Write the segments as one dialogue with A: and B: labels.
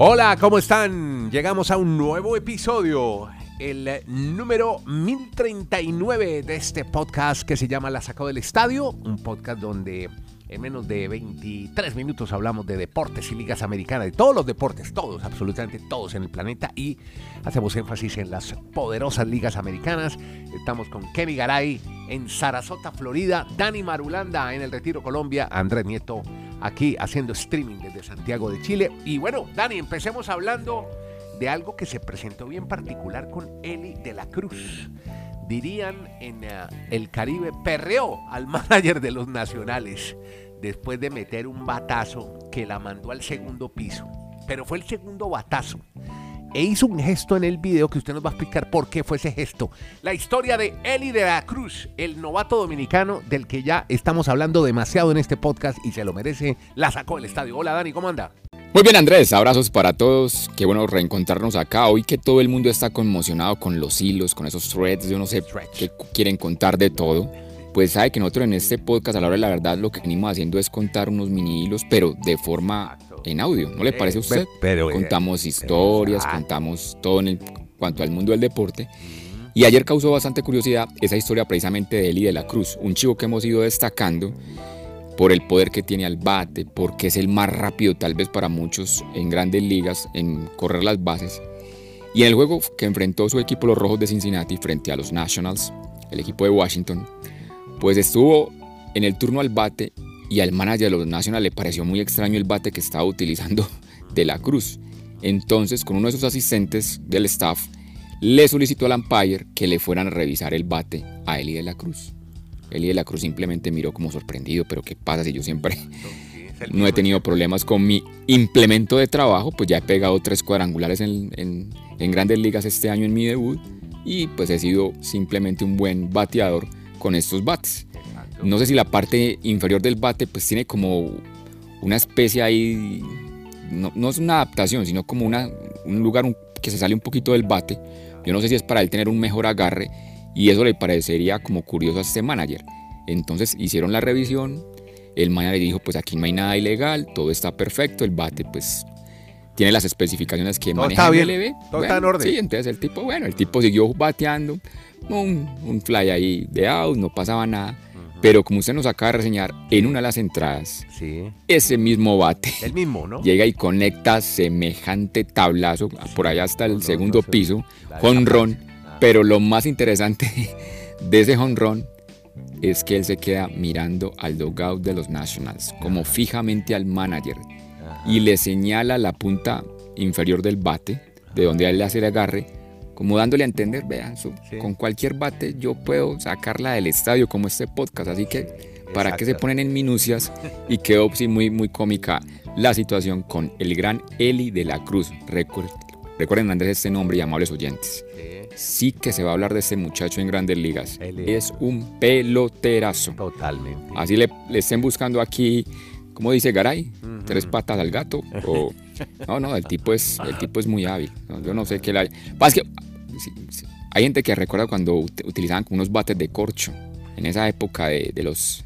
A: Hola, ¿cómo están? Llegamos a un nuevo episodio, el número 1039 de este podcast que se llama La Sacó del Estadio, un podcast donde en menos de 23 minutos hablamos de deportes y ligas americanas, de todos los deportes, todos, absolutamente todos en el planeta y hacemos énfasis en las poderosas ligas americanas. Estamos con Kenny Garay en Sarasota, Florida, Dani Marulanda en el Retiro, Colombia, Andrés Nieto aquí haciendo streaming desde Santiago de Chile. Y bueno, Dani, empecemos hablando de algo que se presentó bien particular con Eli de la Cruz. Dirían en eh, el Caribe, perreó al manager de los nacionales después de meter un batazo que la mandó al segundo piso. Pero fue el segundo batazo e hizo un gesto en el video que usted nos va a explicar por qué fue ese gesto. La historia de Eli de la Cruz, el novato dominicano del que ya estamos hablando demasiado en este podcast y se lo merece, la sacó del estadio. Hola Dani, ¿cómo anda?
B: Muy bien Andrés, abrazos para todos, qué bueno reencontrarnos acá, hoy que todo el mundo está conmocionado con los hilos, con esos threads, yo no sé qué quieren contar de todo pues sabe que nosotros en este podcast a la hora de la verdad lo que venimos haciendo es contar unos mini hilos, pero de forma en audio, ¿no le parece a usted?
A: Pero,
B: eh, contamos historias, contamos todo en cuanto al mundo del deporte. Y ayer causó bastante curiosidad esa historia precisamente de Eli de la Cruz, un chivo que hemos ido destacando por el poder que tiene al bate, porque es el más rápido tal vez para muchos en grandes ligas en correr las bases. Y en el juego que enfrentó su equipo los Rojos de Cincinnati frente a los Nationals, el equipo de Washington, pues estuvo en el turno al bate y al manager de los Nationals le pareció muy extraño el bate que estaba utilizando de la Cruz. Entonces, con uno de sus asistentes del staff, le solicitó al umpire que le fueran a revisar el bate a Eli de la Cruz. Eli de la Cruz simplemente miró como sorprendido, pero ¿qué pasa si yo siempre no he tenido problemas con mi implemento de trabajo? Pues ya he pegado tres cuadrangulares en, en grandes ligas este año en mi debut y pues he sido simplemente un buen bateador con estos bates. No sé si la parte inferior del bate pues tiene como una especie ahí, no, es una adaptación, sino como una, un lugar que se sale un poquito del bate. Yo no sé si es para él tener un mejor agarre y eso le parecería como curioso a este manager. Entonces hicieron la revisión, el manager dijo pues aquí no hay nada ilegal, todo está perfecto, el bate pues tiene las especificaciones que maneja
A: el bien, Todo está en orden.
B: Sí, entonces el tipo, bueno, el tipo siguió bateando, un, un fly ahí de out, no pasaba nada. Pero como usted nos acaba de reseñar, en una de las entradas, ese mismo bate.
A: El mismo, ¿no?
B: Llega y conecta semejante tablazo, por allá hasta el segundo piso, honrón. Pero lo más interesante de ese honrón es que él se queda mirando al dogout de los Nationals, como fijamente al manager, y le señala la punta inferior del bate, de donde él le hace el agarre, como dándole a entender, vean, con cualquier bate yo puedo sacarla del estadio como este podcast, así que para que se ponen en minucias y quedó sí, muy, muy cómica la situación con el gran Eli de la Cruz. Recuerden, recuerden Andrés este nombre y amables oyentes. Sí que se va a hablar de este muchacho en grandes ligas. Es un peloterazo.
A: Totalmente.
B: Así le, le estén buscando aquí ¿cómo dice Garay? Tres patas al gato. O, no, no, el tipo es, el tipo es muy hábil. yo no sé qué le hay. que hay gente que recuerda cuando utilizaban unos bates de corcho, en esa época de, los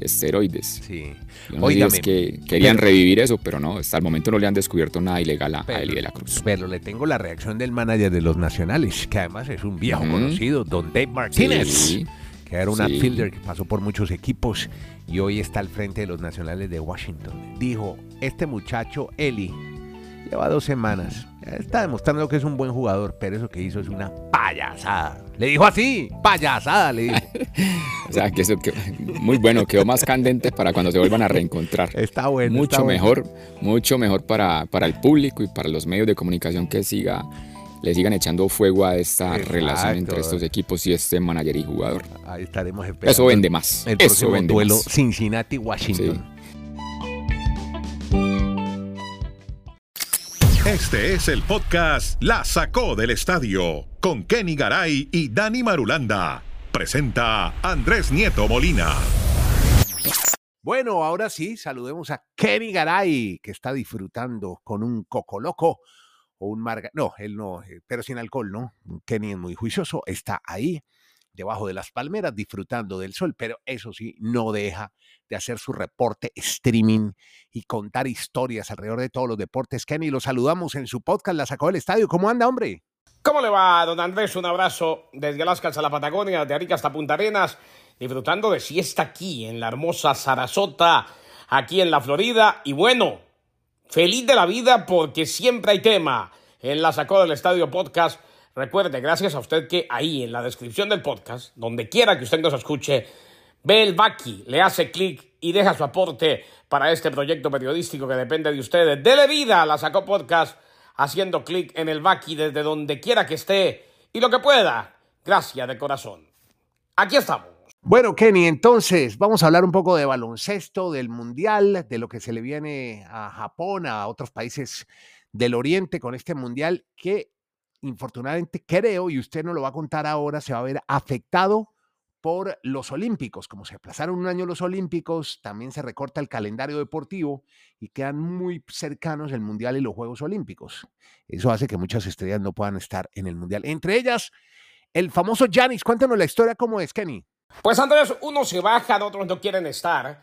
B: esteroides.
A: Sí.
B: es que querían revivir eso, pero no, hasta el momento no le han descubierto nada ilegal a, Eli de la Cruz.
A: Pero le tengo la reacción del manager de los nacionales, que además es un viejo conocido, Don Dave Martínez. Que era un outfielder que pasó por muchos equipos y hoy está al frente de los nacionales de Washington. Dijo, este muchacho Eli lleva dos semanas Está demostrando que es un buen jugador, pero eso que hizo es una payasada. Le dijo así, payasada, le dijo.
B: o sea, que eso que, muy bueno, quedó más candente para cuando se vuelvan a reencontrar.
A: Está bueno.
B: Mucho mejor, mucho mejor para, para el público y para los medios de comunicación que siga le sigan echando fuego a esta relación entre estos equipos y este manager y jugador.
A: Ahí estaremos esperando.
B: Eso vende más.
A: El
B: Eso
A: vende duelo Cincinnati-Washington.
C: Este es el podcast La Sacó del Estadio con Kenny Garay y Dani Marulanda. Presenta Andrés Nieto Molina.
A: Bueno, ahora sí, saludemos a Kenny Garay, que está disfrutando con un coco loco o un marga. No, él no, eh, pero sin alcohol, ¿no? Kenny es muy juicioso, está ahí debajo de las palmeras disfrutando del sol, pero eso sí, no deja de hacer su reporte streaming y contar historias alrededor de todos los deportes. Kenny, lo saludamos en su podcast, La Sacó del Estadio. ¿Cómo anda, hombre?
D: ¿Cómo le va, don Andrés? Un abrazo desde Alaska hasta la Patagonia, de Arica hasta Punta Arenas, disfrutando de siesta aquí en la hermosa Sarasota, aquí en la Florida. Y bueno, feliz de la vida porque siempre hay tema en La Sacó del Estadio Podcast. Recuerde, gracias a usted que ahí en la descripción del podcast, donde quiera que usted nos escuche, ve el Baki, le hace clic y deja su aporte para este proyecto periodístico que depende de ustedes. Dele vida a La Sacó Podcast haciendo clic en el Baki desde donde quiera que esté y lo que pueda. Gracias de corazón. Aquí estamos.
A: Bueno, Kenny, entonces vamos a hablar un poco de baloncesto, del mundial, de lo que se le viene a Japón, a otros países del Oriente con este mundial que infortunadamente creo, y usted no lo va a contar ahora, se va a ver afectado por los Olímpicos. Como se aplazaron un año los Olímpicos, también se recorta el calendario deportivo y quedan muy cercanos el Mundial y los Juegos Olímpicos. Eso hace que muchas estrellas no puedan estar en el Mundial. Entre ellas, el famoso Janis. Cuéntanos la historia, ¿cómo es, Kenny?
D: Pues Andrés, unos se bajan, otros no quieren estar.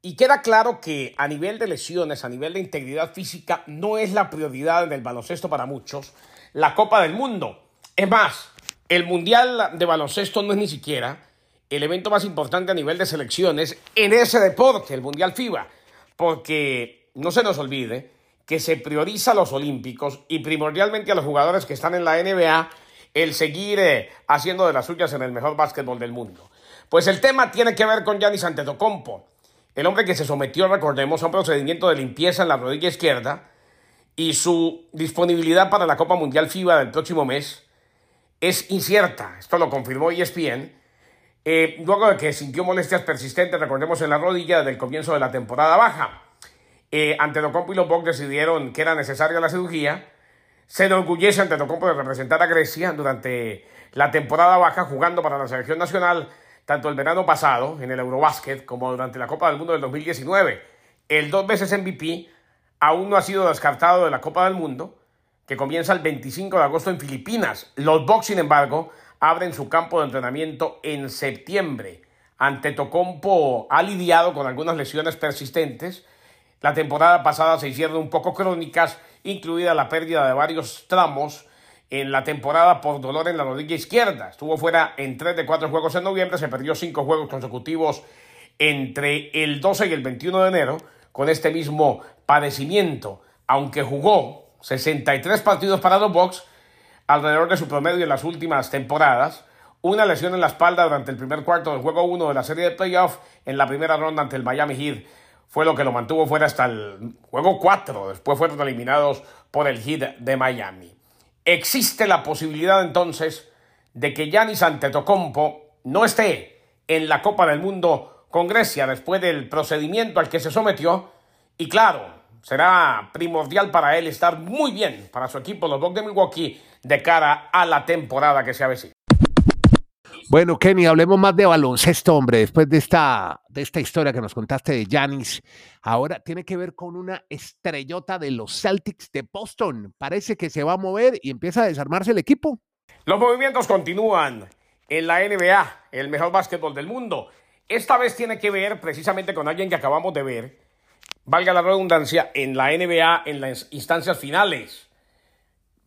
D: Y queda claro que a nivel de lesiones, a nivel de integridad física, no es la prioridad en el baloncesto para muchos la Copa del Mundo. Es más, el Mundial de Baloncesto no es ni siquiera el evento más importante a nivel de selecciones en ese deporte, el Mundial FIBA, porque no se nos olvide que se prioriza a los Olímpicos y primordialmente a los jugadores que están en la NBA el seguir eh, haciendo de las suyas en el mejor básquetbol del mundo. Pues el tema tiene que ver con Giannis Antetokounmpo, el hombre que se sometió, recordemos, a un procedimiento de limpieza en la rodilla izquierda y su disponibilidad para la Copa Mundial FIBA del próximo mes es incierta. Esto lo confirmó ESPN. Eh, luego de que sintió molestias persistentes, recordemos, en la rodilla desde el comienzo de la temporada baja. Eh, Antetokounmpo y los Bucks decidieron que era necesaria la cirugía. Se enorgullece Antetokounmpo de representar a Grecia durante la temporada baja jugando para la selección nacional tanto el verano pasado en el Eurobásquet como durante la Copa del Mundo del 2019. El dos veces MVP aún no ha sido descartado de la Copa del Mundo, que comienza el 25 de agosto en Filipinas. Los Bucks, sin embargo, abren su campo de entrenamiento en septiembre. Ante Tocompo ha lidiado con algunas lesiones persistentes. La temporada pasada se hicieron un poco crónicas, incluida la pérdida de varios tramos en la temporada por dolor en la rodilla izquierda. Estuvo fuera en tres de cuatro juegos en noviembre, se perdió cinco juegos consecutivos entre el 12 y el 21 de enero con este mismo padecimiento, aunque jugó 63 partidos para los Bucks, alrededor de su promedio en las últimas temporadas, una lesión en la espalda durante el primer cuarto del juego 1 de la serie de playoff en la primera ronda ante el Miami Heat fue lo que lo mantuvo fuera hasta el juego 4, después fueron eliminados por el Heat de Miami. Existe la posibilidad entonces de que Giannis Antetokounmpo no esté en la Copa del Mundo con Grecia después del procedimiento al que se sometió y claro, será primordial para él estar muy bien para su equipo, los Bucks de Milwaukee, de cara a la temporada que se avecina.
A: Bueno, Kenny, hablemos más de baloncesto, hombre. Después de esta, de esta historia que nos contaste de Janis, ahora tiene que ver con una estrellota de los Celtics de Boston. Parece que se va a mover y empieza a desarmarse el equipo.
D: Los movimientos continúan en la NBA, el mejor básquetbol del mundo. Esta vez tiene que ver precisamente con alguien que acabamos de ver, valga la redundancia, en la NBA en las instancias finales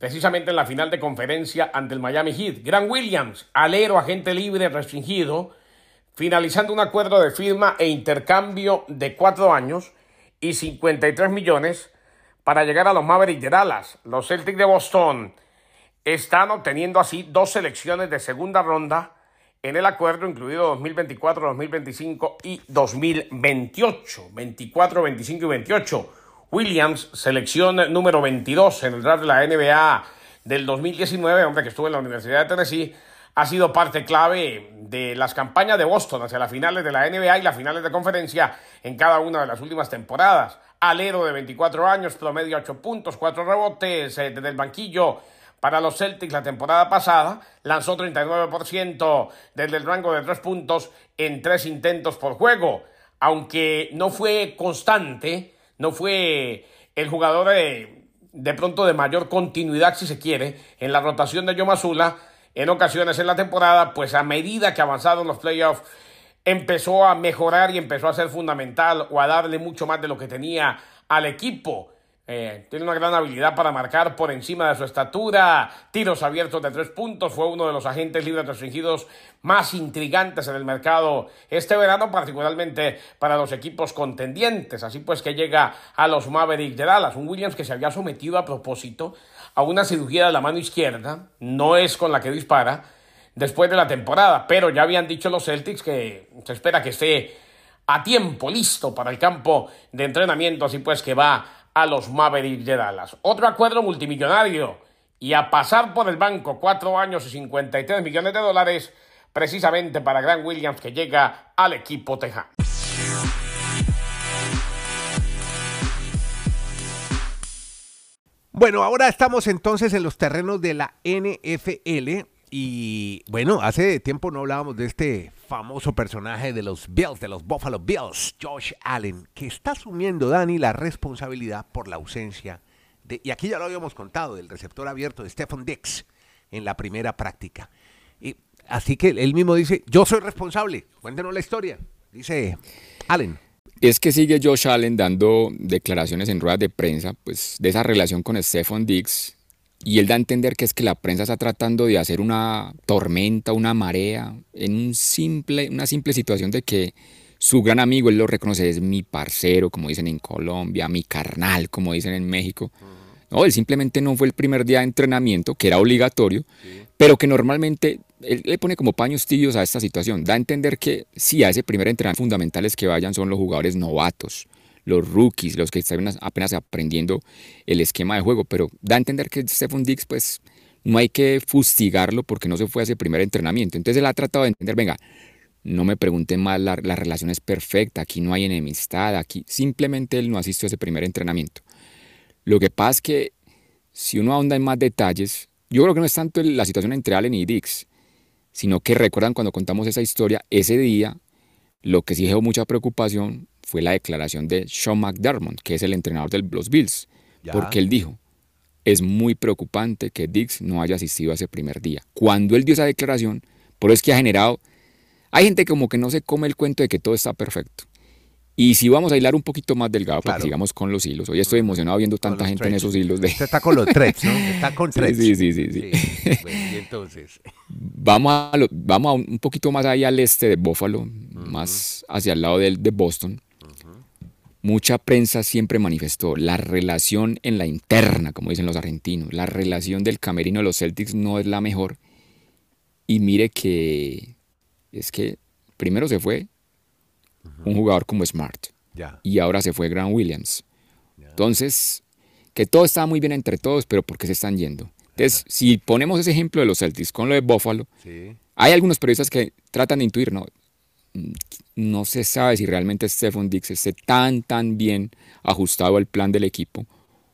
D: precisamente en la final de conferencia ante el Miami Heat. Grant Williams, alero, agente libre restringido, finalizando un acuerdo de firma e intercambio de cuatro años y 53 millones para llegar a los Mavericks de Dallas. Los Celtics de Boston están obteniendo así dos selecciones de segunda ronda en el acuerdo, incluido 2024, 2025 y 2028. 24, 25 y 28. Williams, selección número 22 en el draft de la NBA del 2019, hombre que estuvo en la Universidad de Tennessee, ha sido parte clave de las campañas de Boston hacia las finales de la NBA y las finales de conferencia en cada una de las últimas temporadas. Alero de 24 años, promedio 8 puntos, 4 rebotes eh, desde el banquillo para los Celtics la temporada pasada, lanzó 39% desde el rango de 3 puntos en 3 intentos por juego, aunque no fue constante no fue el jugador de, de pronto de mayor continuidad, si se quiere, en la rotación de Yomazula. en ocasiones en la temporada, pues a medida que avanzaron los playoffs, empezó a mejorar y empezó a ser fundamental o a darle mucho más de lo que tenía al equipo. Eh, tiene una gran habilidad para marcar por encima de su estatura, tiros abiertos de tres puntos, fue uno de los agentes libres restringidos más intrigantes en el mercado este verano, particularmente para los equipos contendientes. Así pues que llega a los Mavericks de Dallas, un Williams que se había sometido a propósito a una cirugía de la mano izquierda, no es con la que dispara, después de la temporada, pero ya habían dicho los Celtics que se espera que esté a tiempo, listo para el campo de entrenamiento, así pues que va a los Mavericks de Dallas. Otro acuerdo multimillonario y a pasar por el banco cuatro años y 53 millones de dólares precisamente para Grant Williams que llega al equipo tejano.
A: Bueno, ahora estamos entonces en los terrenos de la NFL y bueno, hace tiempo no hablábamos de este famoso personaje de los Bills, de los Buffalo Bills, Josh Allen, que está asumiendo, Dani, la responsabilidad por la ausencia de, y aquí ya lo habíamos contado, del receptor abierto de Stephen Dix en la primera práctica. Y, así que él mismo dice, yo soy responsable, cuéntenos la historia, dice Allen.
B: Es que sigue Josh Allen dando declaraciones en ruedas de prensa, pues de esa relación con Stephen Dix, y él da a entender que es que la prensa está tratando de hacer una tormenta, una marea, en un simple, una simple situación de que su gran amigo, él lo reconoce, es mi parcero, como dicen en Colombia, mi carnal, como dicen en México. No, él simplemente no fue el primer día de entrenamiento, que era obligatorio, pero que normalmente él le pone como paños tibios a esta situación. Da a entender que sí, a ese primer entrenamiento fundamentales que vayan son los jugadores novatos los rookies, los que están apenas aprendiendo el esquema de juego, pero da a entender que Stephen Dix, pues no hay que fustigarlo porque no se fue a ese primer entrenamiento. Entonces él ha tratado de entender, venga, no me pregunten más, la, relación es perfecta, aquí no hay enemistad, aquí simplemente él no asistió a ese primer entrenamiento. Lo que pasa es que si uno ahonda en más detalles, yo creo que no es tanto la situación entre Allen y Dix, sino que recuerdan cuando contamos esa historia, ese día, lo que sí dejó mucha preocupación fue la declaración de Sean McDermott, que es el entrenador de los Bills, porque él dijo, es muy preocupante que Dix no haya asistido a ese primer día. Cuando él dio esa declaración, por eso es que ha generado, hay gente como que no se come el cuento de que todo está perfecto. Y si vamos a hilar un poquito más delgado, para que sigamos con los hilos. Hoy estoy emocionado viendo tanta gente en esos hilos. De...
A: Usted está con los threads, ¿no? Está con threads.
B: Sí, sí, sí. sí, entonces... Vamos, a vamos a un poquito más ahí al este de Buffalo, más hacia el lado de, de Boston mucha prensa siempre manifestó la relación en la interna, como dicen los argentinos, la relación del camerino de los Celtics no es la mejor. Y mire que es que primero se fue un jugador como Smart y ahora se fue Grant Williams. Entonces, que todo está muy bien entre todos, pero ¿por qué se están yendo? Entonces, si ponemos ese ejemplo de los Celtics con lo de Buffalo, hay algunos periodistas que tratan de intuir, no, no se sabe si realmente Stephen Dix esté tan, tan bien ajustado al plan del equipo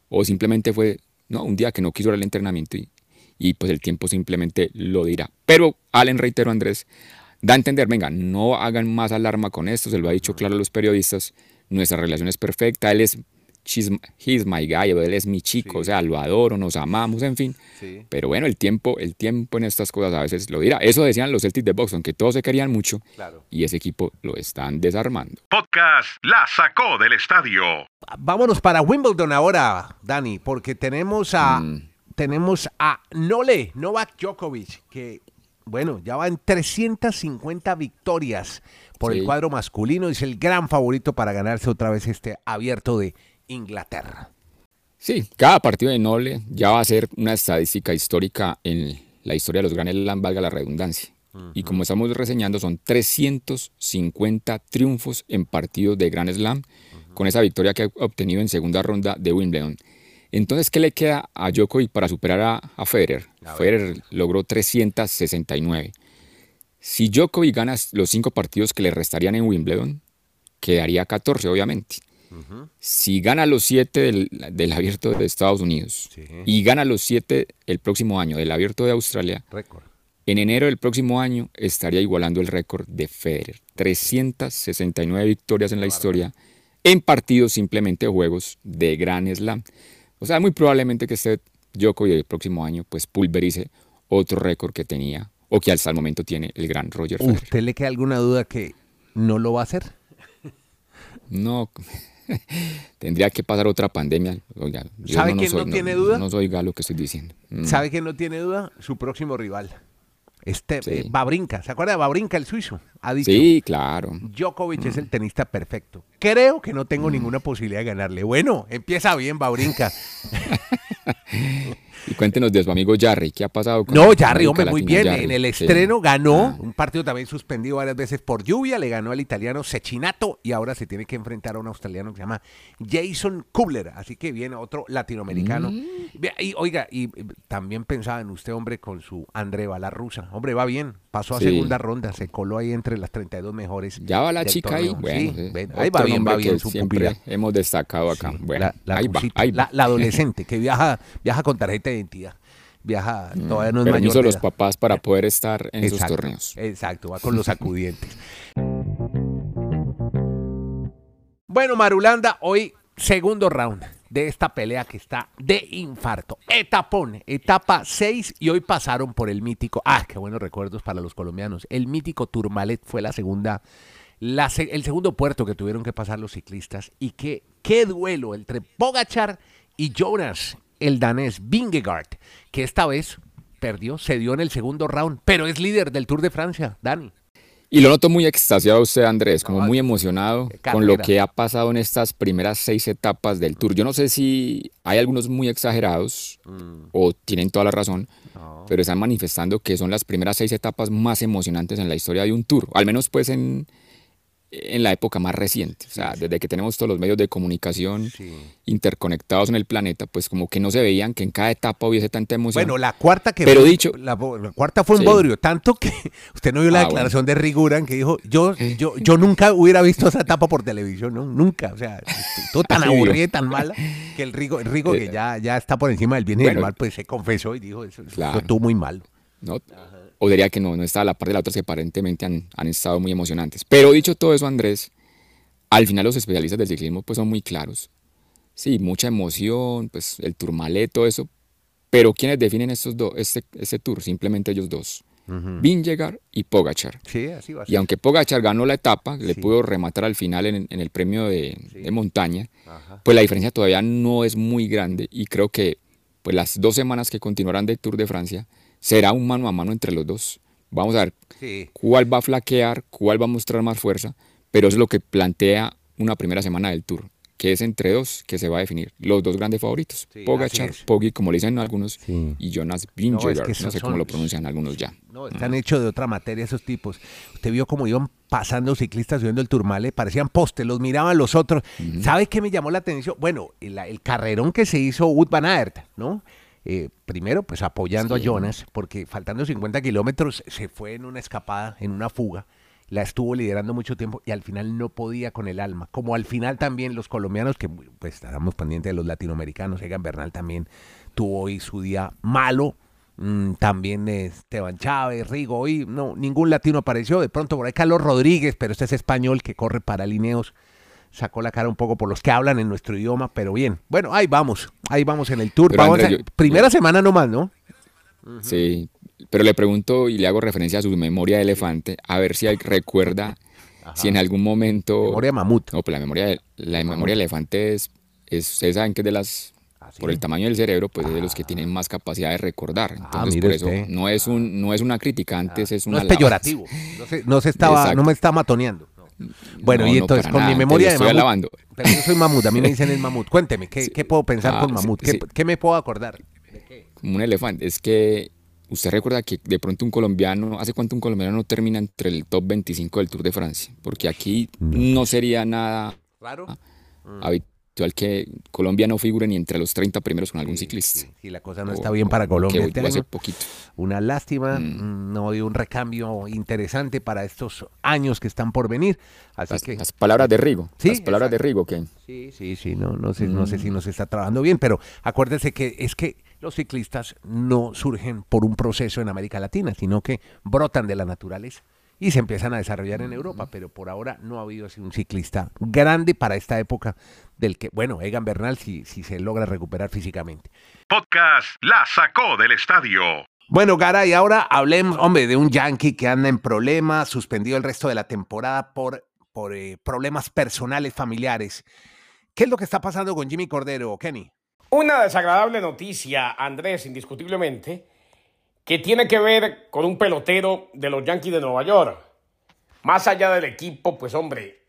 B: o simplemente fue no, un día que no quiso ir al entrenamiento y, y pues el tiempo simplemente lo dirá. Pero Allen, reitero Andrés, da a entender, venga, no hagan más alarma con esto, se lo ha dicho claro a los periodistas, nuestra relación es perfecta, él es he's my guy, él es mi chico, o sea, lo adoro, nos amamos, en fin. Pero bueno, el tiempo, el tiempo en estas cosas a veces lo dirá. Eso decían los Celtics de Boston, que todos se querían mucho y ese equipo lo están desarmando.
C: Podcast La sacó del estadio.
A: Vámonos para Wimbledon ahora, Dani, porque tenemos a mm. tenemos a Nole, Novak Djokovic, que bueno, ya va en 350 victorias por el cuadro masculino, es el gran favorito para ganarse otra vez este abierto de Inglaterra.
B: Sí, cada partido de Noble ya va a ser una estadística histórica en la historia de los Grand Slam, valga la redundancia. Y como estamos reseñando, son 350 triunfos en partidos de Grand Slam, con esa victoria que ha obtenido en segunda ronda de Wimbledon. Entonces, ¿qué le queda a Djokovic para superar a, Federer? Federer logró 369. Si Djokovic gana los cinco partidos que le restarían en Wimbledon, quedaría 14, obviamente. Si gana los siete del, abierto de Estados Unidos y gana los siete el próximo año del abierto de Australia, en enero del próximo año estaría igualando el récord de Federer. 369 victorias en la historia en partidos simplemente juegos de Gran Slam. O sea, muy probablemente que este Djokovic el próximo año pues pulverice otro récord que tenía o que hasta el momento tiene el gran Roger Federer.
A: ¿Usted le queda alguna duda que no lo va a hacer?
B: No, tendría que pasar otra pandemia.
A: ¿Sabe quién no, tiene duda?
B: No soy lo que estoy diciendo.
A: Mm. ¿Sabe quién no tiene duda? Su próximo rival. Este, eh, Babrinka, ¿se acuerda de Babrinka, el suizo? Ha dicho,
B: sí, claro.
A: Djokovic es el tenista perfecto. Creo que no tengo mm. ninguna posibilidad de ganarle. Bueno, empieza bien Babrinka.
B: Y cuéntenos de su amigo Jarry, ¿qué ha pasado con
A: No, Jarry, hombre, muy bien. En el estreno ganó, ah. un partido también suspendido varias veces por lluvia, le ganó al italiano Cecchinato y ahora se tiene que enfrentar a un australiano que se llama Jason Kubler. Así que viene otro latinoamericano. Mm. Y oiga, y también pensaba en usted, hombre, con su André la rusa. Hombre, va bien, pasó a segunda ronda, se coló ahí entre las 32 mejores.
B: Ya va la chica ahí. Bueno,
A: ahí va bien, va bien su
B: siempre Hemos destacado acá. Bueno,
A: la, adolescente que viaja, viaja con tarjeta de identidad. Viaja,
B: mm, todavía no es Permiso los papás para poder estar en esos torneos.
A: Exacto, va con los acudientes. bueno, Marulanda, hoy segundo round de esta pelea que está de infarto. Etapón, etapa 6 y hoy pasaron por el mítico, ah, qué buenos recuerdos para los colombianos. El mítico Turmalet fue la segunda, el segundo puerto que tuvieron que pasar los ciclistas y qué, qué duelo entre Pogachar y Jonas el danés Vingegaard, que esta vez perdió, se dio en el segundo round, pero es líder del Tour de Francia, Dani.
B: Y lo noto muy extasiado usted, Andrés, como muy emocionado con lo que ha pasado en estas primeras seis etapas del Tour. Yo no sé si hay algunos muy exagerados mm. o tienen toda la razón, pero están manifestando que son las primeras seis etapas más emocionantes en la historia de un Tour, al menos pues en, en la época más reciente, o sea, desde que tenemos todos los medios de comunicación interconectados en el planeta, pues como que no se veían que en cada etapa hubiese tanta emoción.
A: Bueno, la cuarta que
B: Pero dicho,
A: la, cuarta fue un bodrio, tanto que usted no vio la ah, declaración de Riguran que dijo, yo, yo, yo nunca hubiera visto esa etapa por televisión, ¿no? Nunca, o sea, todo tan aburrida y tan mala que el Rigo, el Rigo que eh, ya, ya está por encima del bien y del mal, pues se confesó y dijo, eso, estuvo muy mal.
B: ¿no? O diría que no, no está a la par de la otra que aparentemente han, han, estado muy emocionantes. Pero dicho todo eso, Andrés, al final los especialistas del ciclismo pues son muy claros. Sí, mucha emoción, pues el Tourmalet, todo eso. Pero ¿quiénes definen estos dos, este, este tour? Simplemente ellos dos. Uh y Pogachar.
A: Sí, así va
B: Y aunque Pogachar ganó la etapa, le pudo rematar al final en, el premio de, de montaña, pues la diferencia todavía no es muy grande. Y creo que pues las dos semanas que continuarán del Tour de Francia, será un mano a mano entre los dos. Vamos a ver cuál va a flaquear, cuál va a mostrar más fuerza, pero eso es lo que plantea una primera semana del Tour, que es entre dos que se va a definir los dos grandes favoritos, Pogachar, Poggi, como le dicen algunos, y Jonas Vingegaard, no, sé cómo lo pronuncian algunos ya.
A: No, están hechos de otra materia esos tipos. Usted vio cómo iban pasando ciclistas subiendo el Turmale, parecían postes, los miraban los otros. ¿Sabe qué me llamó la atención? Bueno, el, el carrerón que se hizo Wood Van Aert, ¿no? Eh, primero, pues apoyando a Jonas, porque faltando 50 kilómetros se fue en una escapada, en una fuga. La estuvo liderando mucho tiempo y al final no podía con el alma. Como al final también los colombianos, que pues estábamos pendientes de los latinoamericanos, Egan Bernal también tuvo hoy su día malo. Mm, también Esteban Chávez, Rigo, hoy no, ningún latino apareció. De pronto por ahí Carlos Rodríguez, pero este es español que corre para Lineos sacó la cara un poco por los que hablan en nuestro idioma, pero bien. Bueno, ahí vamos, ahí vamos en el tour. primera semana nomás, ¿no?
B: Sí, pero le pregunto y le hago referencia a su memoria de elefante, a ver si recuerda si en algún momento...
A: Memoria mamut.
B: No, pues la memoria, de, la memoria de elefante es, ustedes saben que es de las... Ah, por el tamaño del cerebro, pues es de los que tienen más capacidad de recordar. Ah, Entonces, por eso no es, un, no es una crítica, antes es una...
A: No es peyorativo, no, se, estaba, no me está matoneando. Bueno, y entonces, con mi memoria de mamut. Pero yo soy mamut, a mí me dicen el mamut. Cuénteme, ¿qué, puedo pensar ah, con mamut? ¿Qué, me puedo acordar?
B: Como un elefante. Es que usted recuerda que de pronto un colombiano, ¿hace cuánto un colombiano no termina entre el top 25 del Tour de Francia? Porque aquí no, sería nada.
A: ¿Raro?
B: Al que Colombia no figure ni entre los 30 primeros con algún ciclista.
A: Sí, la cosa no está bien para Colombia.
B: Que este poquito.
A: Una lástima, mm. no hay un recambio interesante para estos años que están por venir. Así
B: las,
A: que,
B: las palabras de Rigo. ¿Sí? Las palabras de Rigo, ¿qué?
A: Sí, sí, sí, no, no, sé, no sé si mm. nos está trabajando bien, pero acuérdese que es que los ciclistas no surgen por un proceso en América Latina, sino que brotan de la naturaleza y se empiezan a desarrollar en Europa, pero por ahora no ha habido así un ciclista grande para esta época del que, bueno, Egan Bernal si, si se logra recuperar físicamente.
C: Podcast La sacó del estadio
A: Bueno, Garay, ahora hablemos, hombre, de un Yankee que anda en problemas, suspendido el resto de la temporada por, por eh, problemas personales, familiares. ¿Qué es lo que está pasando con Jimmy Cordero, Kenny?
D: Una desagradable noticia, Andrés, indiscutiblemente, que tiene que ver con un pelotero de los Yankees de Nueva York. Más allá del equipo, pues hombre,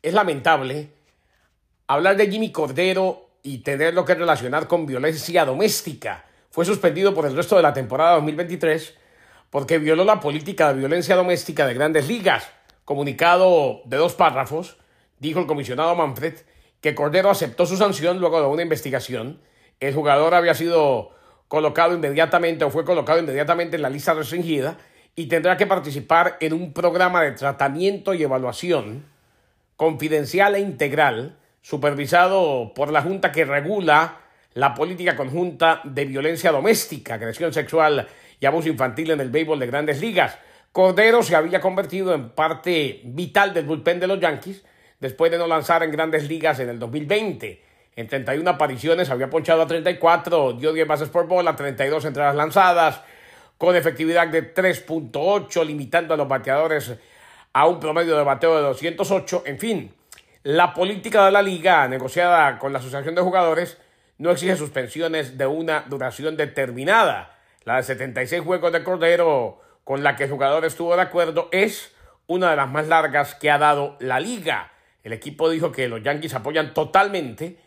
D: es lamentable hablar de Jimmy Cordero y tenerlo que relacionar con violencia doméstica fue suspendido por el resto de la temporada 2023 porque violó la política de violencia doméstica de grandes ligas. Comunicado de dos párrafos, dijo el comisionado Manfred que Cordero aceptó su sanción luego de una investigación. El jugador había sido colocado inmediatamente o fue colocado inmediatamente en la lista restringida y tendrá que participar en un programa de tratamiento y evaluación confidencial e integral supervisado por la Junta que regula la política conjunta de violencia doméstica, agresión sexual y abuso infantil en el béisbol de grandes ligas. Cordero se había convertido en parte vital del bullpen de los Yankees después de no lanzar en grandes ligas en el 2020. En 31 apariciones había ponchado a 34, dio 10 bases por bola, 32 entradas lanzadas, con efectividad de 3.8, limitando a los bateadores a un promedio de bateo de 208. En fin, la política de la liga, negociada con la Asociación de Jugadores, no exige suspensiones de una duración determinada. La de 76 juegos de Cordero con la que el jugador estuvo de acuerdo es una de las más largas que ha dado la liga. El equipo dijo que los Yankees apoyan totalmente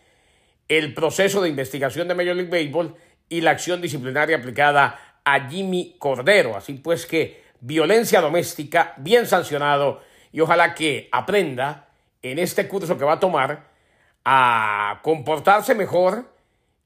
D: el proceso de investigación de Major League Baseball y la acción disciplinaria aplicada a Jimmy Cordero. Así pues que violencia doméstica, bien sancionado y ojalá que aprenda en este curso que va a tomar a comportarse mejor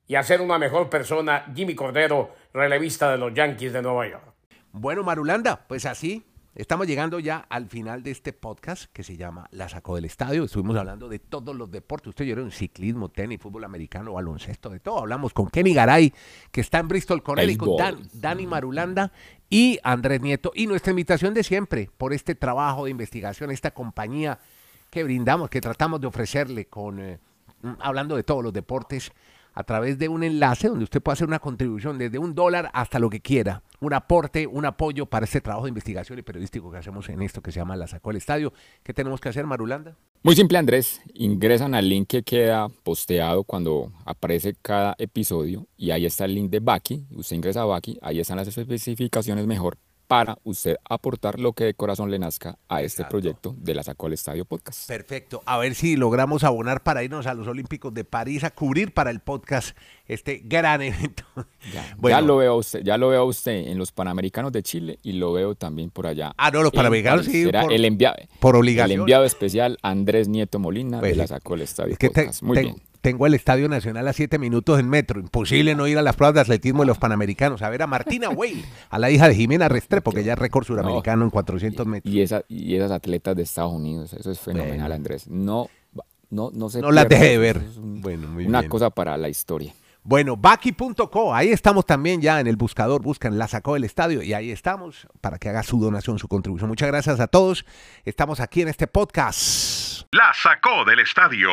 D: y a ser una mejor persona, Jimmy Cordero, relevista de los Yankees de Nueva York.
A: Bueno, Marulanda, pues así estamos llegando ya al final de este podcast que se llama La Sacó del Estadio. Estuvimos hablando de todos los deportes. Usted yo en ciclismo, tenis, fútbol americano, baloncesto, de todo. Hablamos con Kenny Garay, que está en Bristol, con Dan, Dani Marulanda y Andrés Nieto. Y nuestra invitación de siempre por este trabajo de investigación, esta compañía que brindamos, que tratamos de ofrecerle con, eh, hablando de todos los deportes a través de un enlace donde usted puede hacer una contribución desde un dólar hasta lo que quiera, un aporte, un apoyo para este trabajo de investigación y periodístico que hacemos en esto que se llama La Sacó el Estadio. ¿Qué tenemos que hacer, Marulanda?
B: Muy simple, Andrés. Ingresan al link que queda posteado cuando aparece cada episodio y ahí está el link de Baki. Usted ingresa a Baki, ahí están las especificaciones mejor para usted aportar lo que de corazón le nazca a este proyecto de la Sacó al Estadio Podcast.
A: Perfecto. A ver si logramos abonar para irnos a los Olímpicos de París a cubrir para el podcast este gran evento.
B: Ya, lo veo usted, ya lo veo usted en los Panamericanos de Chile y lo veo también por allá.
A: Ah, no, los Panamericanos sí.
B: por, el enviado, por obligación. El enviado especial Andrés Nieto Molina de pues la Sacó al Estadio Podcast. Muy bien
A: tengo el Estadio Nacional a siete minutos en metro. Imposible no ir a las pruebas de atletismo de los Panamericanos. A ver a Martina Weil, a la hija de Jimena Restrepo, que ya es récord suramericano en 400 metros.
B: Y, esa, y esas atletas de Estados Unidos, eso es fenomenal, Andrés. No, no, no se
A: No las deje de ver. bueno, muy
B: una cosa para la historia.
A: Bueno, Baki.co, ahí estamos también ya en el buscador, buscan la sacó del estadio y ahí estamos para que haga su donación, su contribución. Muchas gracias a todos. Estamos aquí en este podcast.
C: La sacó del estadio.